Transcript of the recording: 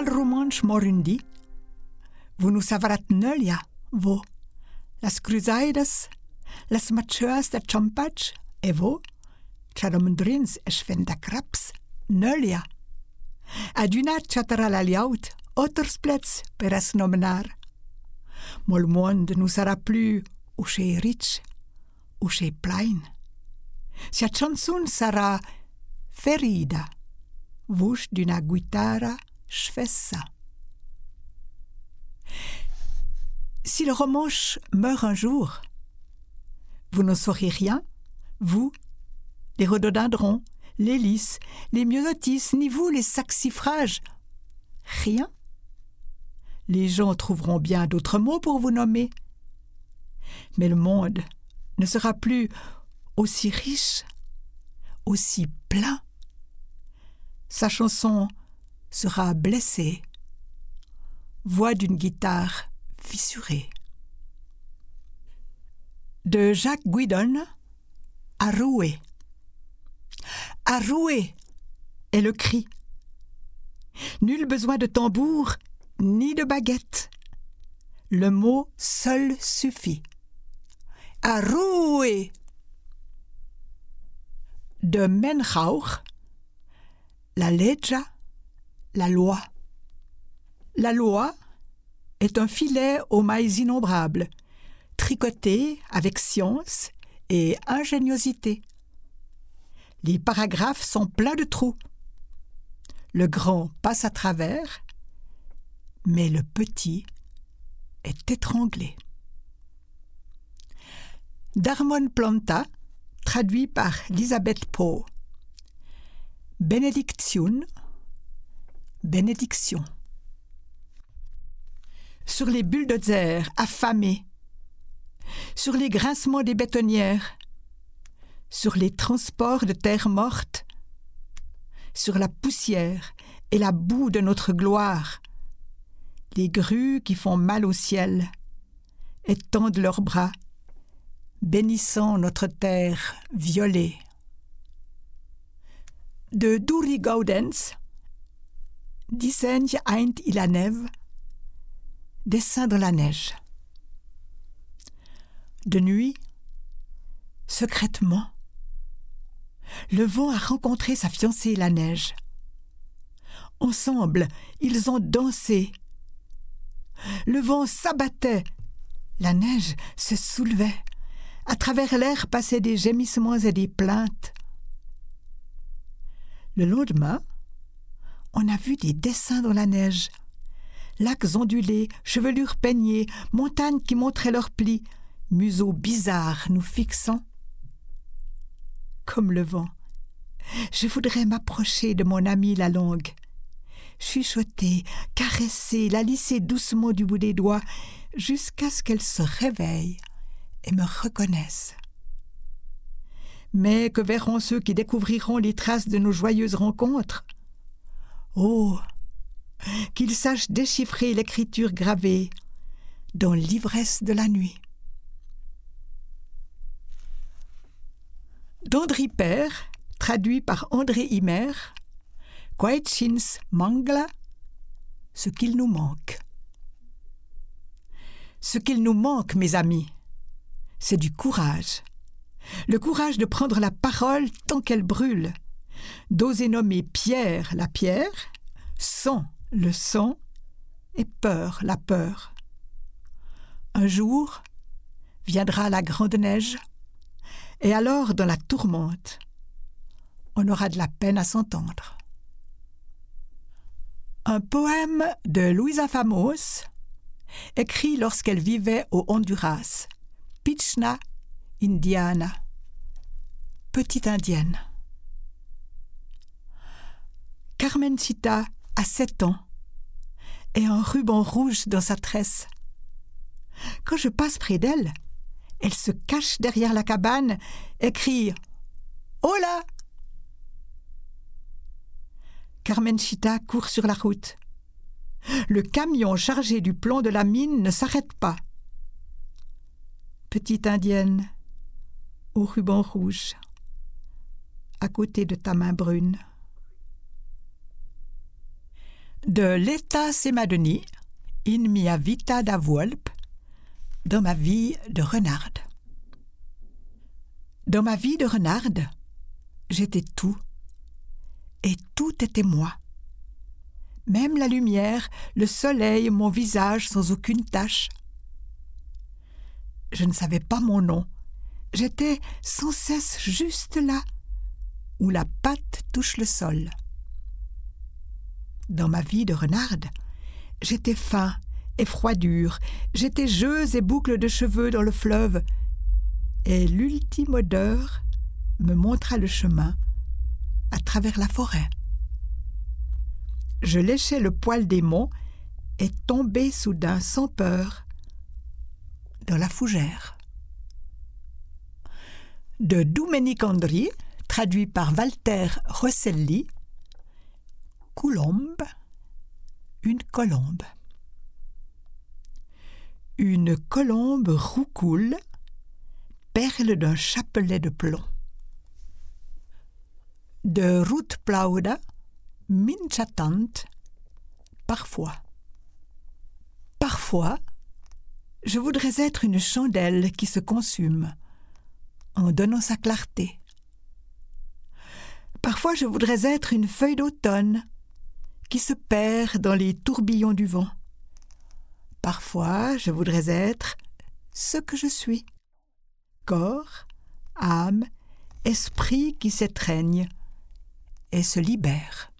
romanche morundi, vous nous savrat nölja, vo, las cruzaidas, las machuas da champach, e vo, chadomundrins eschvenda craps, nölja. Adunat chatara la liaut, ottersplets per as nomenar. Mol monde nous sera plus ou chez rich, ou chez plein. Sia chanson sarà ferida, voce d'una guitara schvessa. Si le romanche meurt un jour, vous ne saurez rien, vous, les rhododendrons, les lys, les myosotis, ni vous, les saxifrages. Rien. Les gens trouveront bien d'autres mots pour vous nommer. Mais le monde ne sera plus aussi riche, aussi plein. Sa chanson sera blessée, voix d'une guitare fissurée. De Jacques Guidon à rouer. À rouer est le cri. Nul besoin de tambour ni de baguette. Le mot seul suffit. À rouer. De Menrauch, la leja, la loi. La loi est un filet aux mailles innombrables, tricoté avec science et ingéniosité. Les paragraphes sont pleins de trous. Le grand passe à travers, mais le petit est étranglé. Darmon Planta, traduit par Elisabeth Poe. Bénédiction. Sur les bulldozers affamés, sur les grincements des bétonnières, sur les transports de terre morte, sur la poussière et la boue de notre gloire, les grues qui font mal au ciel étendent leurs bras, bénissant notre terre violée. De Duri Gaudens, Dissenj eint il la neve, dessin dans la neige. De nuit, secrètement, le vent a rencontré sa fiancée la neige. Ensemble, ils ont dansé. Le vent s'abattait, la neige se soulevait. À travers l'air passaient des gémissements et des plaintes. Le lendemain, on a vu des dessins dans la neige. Lacs ondulés, chevelures peignées, montagnes qui montraient leurs plis, museaux bizarres nous fixant. Comme le vent, je voudrais m'approcher de mon amie la longue, chuchoter, caresser, la lisser doucement du bout des doigts, jusqu'à ce qu'elle se réveille et me reconnaisse. Mais que verront ceux qui découvriront les traces de nos joyeuses rencontres? Oh qu'ils sachent déchiffrer l'écriture gravée dans l'ivresse de la nuit. D'André Père, traduit par André Himer, Kwaetchins Mangla, ce qu'il nous manque. Ce qu'il nous manque, mes amis, c'est du courage. Le courage de prendre la parole tant qu'elle brûle, d'oser nommer Pierre la pierre, sang le sang et peur la peur. Un jour viendra la grande neige, et alors dans la tourmente, on aura de la peine à s'entendre. Un poème de Louisa Famos, écrit lorsqu'elle vivait au Honduras, Pichna, Indiana, petite indienne. Carmencita a sept ans et un ruban rouge dans sa tresse. Quand je passe près d'elle, elle se cache derrière la cabane et crie Hola Carmenchita court sur la route. Le camion chargé du plomb de la mine ne s'arrête pas. Petite indienne, au ruban rouge, à côté de ta main brune. De l'état Semadoni, in mia vita da Volpe, dans ma vie de renarde. Dans ma vie de renarde, j'étais tout, et tout était moi. Même la lumière, le soleil, mon visage sans aucune tache. Je ne savais pas mon nom, j'étais sans cesse juste là, où la patte touche le sol. Dans ma vie de renarde, j'étais fin et froidure, j'étais jeux et boucles de cheveux dans le fleuve, et l'ultime odeur me montra le chemin à travers la forêt. Je léchai le poil des monts et tombai soudain sans peur dans la fougère. De Domenic Andri, traduit par Walter Rosselli, Une colombe. Une colombe roucoule, perle d'un chapelet de plomb. De Ruth Plauda, minchatant, parfois. Parfois, je voudrais être une chandelle qui se consume en donnant sa clarté. Parfois je voudrais être une feuille d'automne qui se perd dans les tourbillons du vent. Parfois je voudrais être ce que je suis. Corps, âme, esprit qui s'étreigne et se libère.